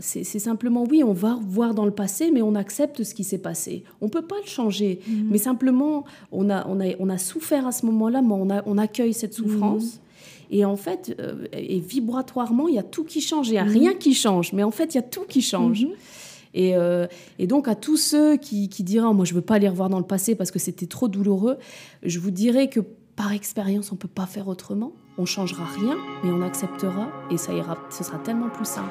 C'est simplement, oui, on va voir dans le passé, mais on accepte ce qui s'est passé. On ne peut pas le changer, Mhm. mais simplement, on a, on, a, on a souffert à ce moment-là, mais on, a, on accueille cette souffrance. Mhm. Et en fait, euh, et vibratoirement, il y a tout qui change. Il n'y a Mhm. rien qui change, mais en fait, il y a tout qui change. Et, euh, et donc, à tous ceux qui, qui diront Moi, je ne veux pas aller revoir dans le passé parce que c'était trop douloureux, je vous dirais que par expérience, on ne peut pas faire autrement. On changera rien, mais on acceptera et ça ira. Ce sera tellement plus simple.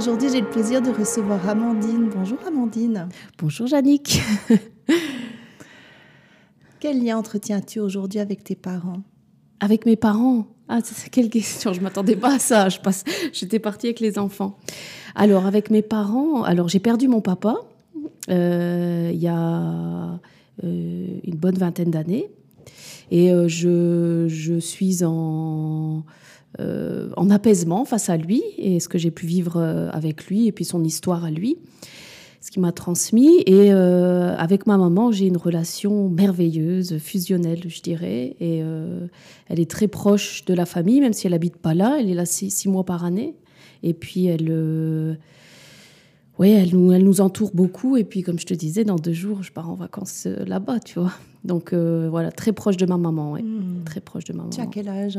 Aujourd'hui, j'ai le plaisir de recevoir Amandine. Bonjour Amandine. Bonjour, Yannick. Quel lien entretiens-tu aujourd'hui avec tes parents? Avec mes parents? Ah, c'est quelle question? Je m'attendais pas à ça. Je passe, j'étais partie avec les enfants. Alors, avec mes parents, alors j'ai perdu mon papa euh, il y a euh, une bonne vingtaine d'années. Et euh, je, je suis en, euh, en apaisement face à lui et ce que j'ai pu vivre euh, avec lui et puis son histoire à lui, ce qui m'a transmis. Et euh, avec ma maman, j'ai une relation merveilleuse, fusionnelle, je dirais. Et euh, elle est très proche de la famille, même si elle habite pas là. Elle est là six, six mois par année. Et puis elle, ouais, elle nous, elle nous entoure beaucoup. Et puis comme je te disais, dans deux jours, je pars en vacances euh, là-bas, tu vois. Donc euh, voilà, très proche de ma maman, ouais. Hmm. très proche de ma maman. Tu as quel âge?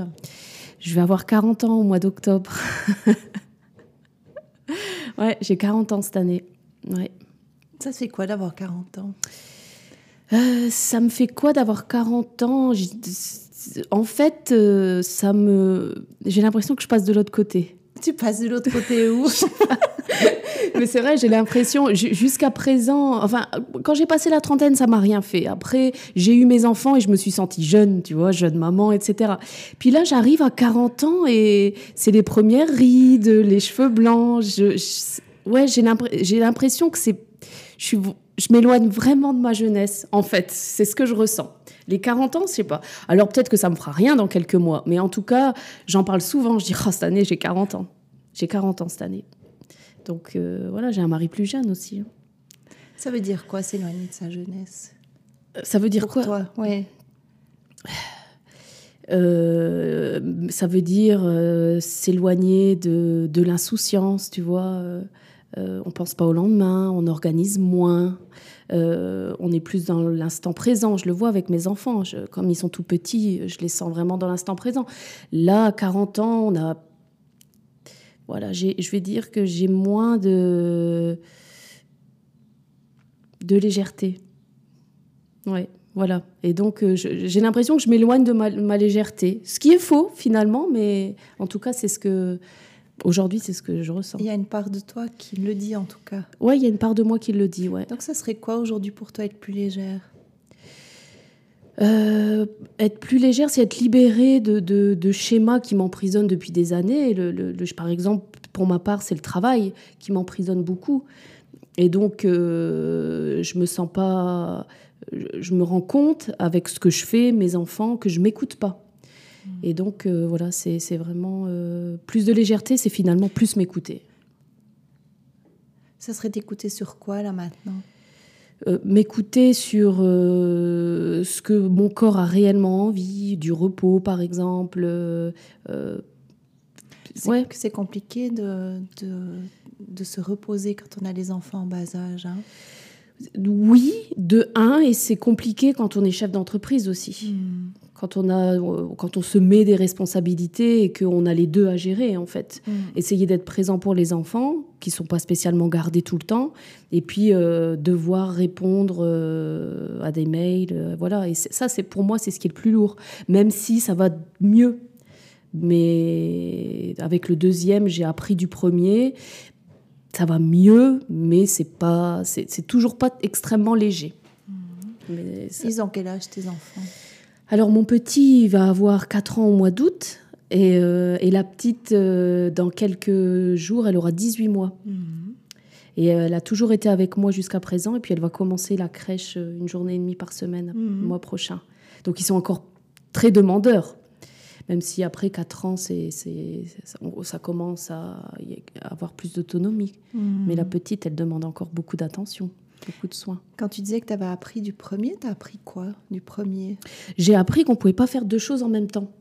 Je vais avoir 40 ans au mois d'octobre. ouais, j'ai 40 ans cette année. Ouais. Ça fait quoi d'avoir 40 ans? Euh, ça me fait quoi d'avoir 40 ans? En fait, euh, ça me, j'ai l'impression que je passe de l'autre côté. Tu passes de l'autre côté où? Mais c'est vrai, j'ai l'impression, ju- jusqu'à présent, enfin, quand j'ai passé la trentaine, ça m'a rien fait. Après, j'ai eu mes enfants et je me suis sentie jeune, tu vois, jeune maman, etc. Puis là, j'arrive à 40 ans et c'est les premières rides, les cheveux blancs. Ouais, j'ai l'impr- j'ai l'impression que c'est, je je m'éloigne vraiment de ma jeunesse, en fait. C'est ce que je ressens. Les 40 ans, je sais pas. Alors peut-être que ça me fera rien dans quelques mois, mais en tout cas, j'en parle souvent. Je dis, oh, cette année, j'ai 40 ans. J'ai 40 ans cette année. Donc euh, voilà, j'ai un mari plus jeune aussi. Ça veut dire quoi s'éloigner de sa jeunesse? Euh, Ça veut dire Pour quoi? toi, ouais. Euh, Ça veut dire euh, s'éloigner de, de l'insouciance, tu vois. Euh, on pense pas au lendemain, on organise moins. on est plus dans l'instant présent. Je le vois avec mes enfants. Je- comme ils sont tout petits, je les sens vraiment dans l'instant présent. Là, à 40 ans, on a. Voilà, je vais dire que j'ai moins de. de légèreté. Ouais, voilà. Et donc, euh, j'ai l'impression que je m'éloigne de ma, ma légèreté. Ce qui est faux, finalement, mais en tout cas, c'est ce que. Aujourd'hui, c'est ce que je ressens. Il y a une part de toi qui le dit en tout cas. Ouais, il y a une part de moi qui le dit, ouais. Donc ça serait quoi aujourd'hui pour toi être plus légère? Euh, être plus légère, c'est être libérée de, de- de schémas qui m'emprisonnent depuis des années. Le, le- le- par exemple, pour ma part, c'est le travail qui m'emprisonne beaucoup. Et donc, euh, je me sens pas. Je, me rends compte avec ce que je fais, mes enfants, que je m'écoute pas. Et donc, euh, voilà, c'est c'est vraiment. euh, plus de légèreté, c'est finalement plus m'écouter. Ça serait t'écouter sur quoi là maintenant? Euh, m'écouter sur euh, ce que mon corps a réellement envie, du repos par exemple. euh, euh, C'est ouais. compliqué de, de, de se reposer quand on a les enfants en bas âge. hein. Oui, de un, et c'est compliqué quand on est chef d'entreprise aussi. Hmm. Quand on, a, euh, quand on se met des responsabilités et qu'on a les deux à gérer en fait. Hmm. Essayer d'être présent pour les enfants, qui sont pas spécialement gardés tout le temps, et puis euh, devoir répondre euh, à des mails, euh, voilà. Et ça, c'est pour moi, c'est ce qui est le plus lourd, même si ça va mieux. Mais avec le deuxième, j'ai appris du premier. Ça va mieux, mais c'est pas, c'est toujours pas extrêmement léger. Mais ça- Ils ont quel âge tes enfants? Alors mon petit va avoir 4 ans au mois d'août Et, euh, et la petite, euh, dans quelques jours, elle aura 18 mois. Mhm. Et elle a toujours été avec moi jusqu'à présent. Et puis elle va commencer la crèche euh, une journée et demie par semaine, Mhm. le mois prochain. Donc ils sont encore très demandeurs. Même si après 4 ans, c'est, ça, commence à avoir plus d'autonomie. Mhm. Mais la petite, elle demande encore beaucoup d'attention, beaucoup de soins. Quand tu disais que tu avais appris du premier, tu as appris quoi du premier? J'ai appris qu'on pouvait pas faire deux choses en même temps.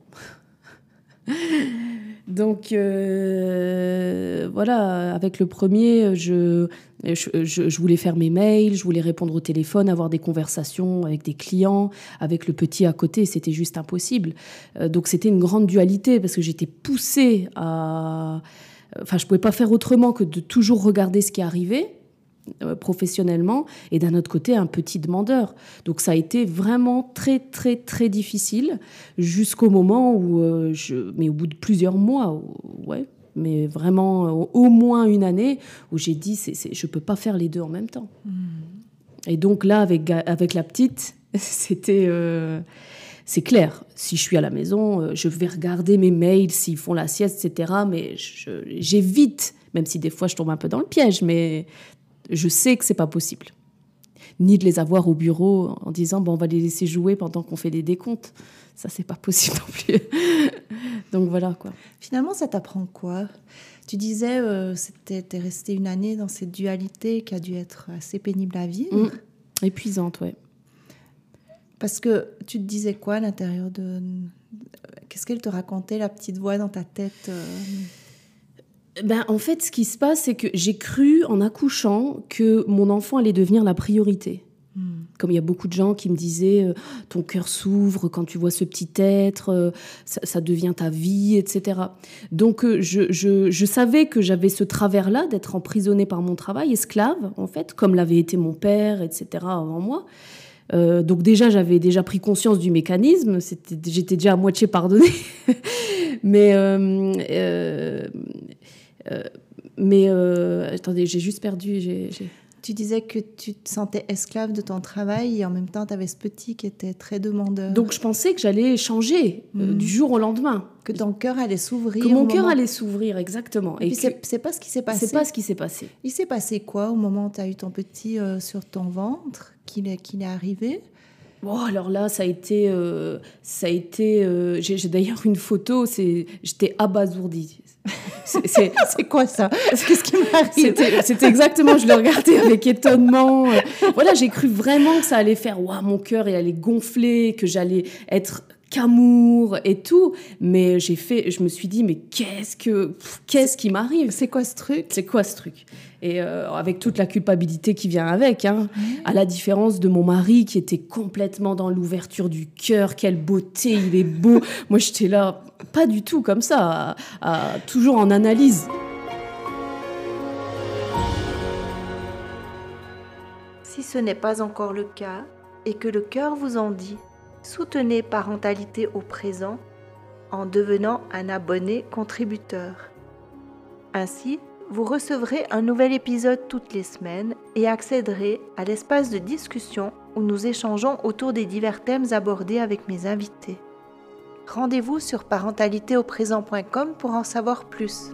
Donc euh, voilà, avec le premier, je, je, voulais faire mes mails, je voulais répondre au téléphone, avoir des conversations avec des clients. Avec le petit à côté, c'était juste impossible. Euh, donc c'était une grande dualité parce que j'étais poussée à... Enfin, je pouvais pas faire autrement que de toujours regarder ce qui arrivait professionnellement et d'un autre côté un petit demandeur. Donc ça a été vraiment très très très difficile jusqu'au moment où euh, je mais au bout de plusieurs mois ou- ouais mais vraiment euh, au moins une année où j'ai dit c'est, c'est, je peux pas faire les deux en même temps. Et donc là avec avec la petite c'était euh, c'est clair, si je suis à la maison, euh, je vais regarder mes mails s'ils font la sieste, etc. Mais je- j'évite, même si des fois je tombe un peu dans le piège, mais je sais que c'est pas possible. Ni de les avoir au bureau en disant bon, on va les laisser jouer pendant qu'on fait des décomptes. Ça, c'est pas possible non plus. Donc voilà quoi. Finalement, ça t'apprend quoi? Tu disais, euh, c'était t'es resté une année dans cette dualité qui a dû être assez pénible à vivre. Mm. Épuisante, ouais. Parce que tu te disais quoi à l'intérieur de... Qu'est-ce qu'elle te racontait, la petite voix dans ta tête euh? Ben, en fait, ce qui se passe, c'est que j'ai cru en accouchant que mon enfant allait devenir la priorité. Hmm. Comme il y a beaucoup de gens qui me disaient, euh, ton cœur s'ouvre quand tu vois ce petit être, euh, ça, ça devient ta vie, etc. Donc euh, je, je- je savais que j'avais ce travers-là d'être emprisonnée par mon travail, esclave, en fait, comme l'avait été mon père, etc. avant moi. Donc déjà, j'avais déjà pris conscience du mécanisme, j'étais déjà à moitié pardonnée. mais mais euh, attendez, j'ai juste perdu. Tu disais que tu te sentais esclave de ton travail et en même temps, tu avais ce petit qui était très demandeur. Donc je pensais que j'allais changer euh, Mhm. du jour au lendemain, que ton cœur allait s'ouvrir. que mon cœur moment- allait s'ouvrir exactement. Et puis, c'est pas ce qui s'est passé. c'est pas ce qui s'est passé. Il s'est passé quoi au moment où tu as eu ton petit euh, sur ton ventre, qu'il est, arrivé? Bon, alors là, ça a été, euh, ça a été. euh, j'ai d'ailleurs une photo. J'étais abasourdie. C'est- quoi ça? Qu'est-ce qui m'arrive? C'était exactement, je le regardais avec étonnement. Voilà, j'ai cru vraiment que ça allait faire, waouh, mon cœur, il allait gonfler, que j'allais être qu'amour et tout. Mais j'ai fait, je me suis dit, mais qu'est-ce que, qu'est-ce qui m'arrive? C'est quoi ce truc? C'est quoi ce truc? Et euh, avec toute la culpabilité qui vient avec, hein, à la différence de mon mari qui était complètement dans l'ouverture du cœur, quelle beauté, il est beau. Moi, j'étais là, pas du tout comme ça, toujours en analyse. Si ce n'est pas encore le cas et que le cœur vous en dit, soutenez Parentalité au présent en devenant un abonné contributeur. Ainsi, vous recevrez un nouvel épisode toutes les semaines et accéderez à l'espace de discussion où nous échangeons autour des divers thèmes abordés avec mes invités. Rendez-vous sur parentalitéauprésent.com pour en savoir plus.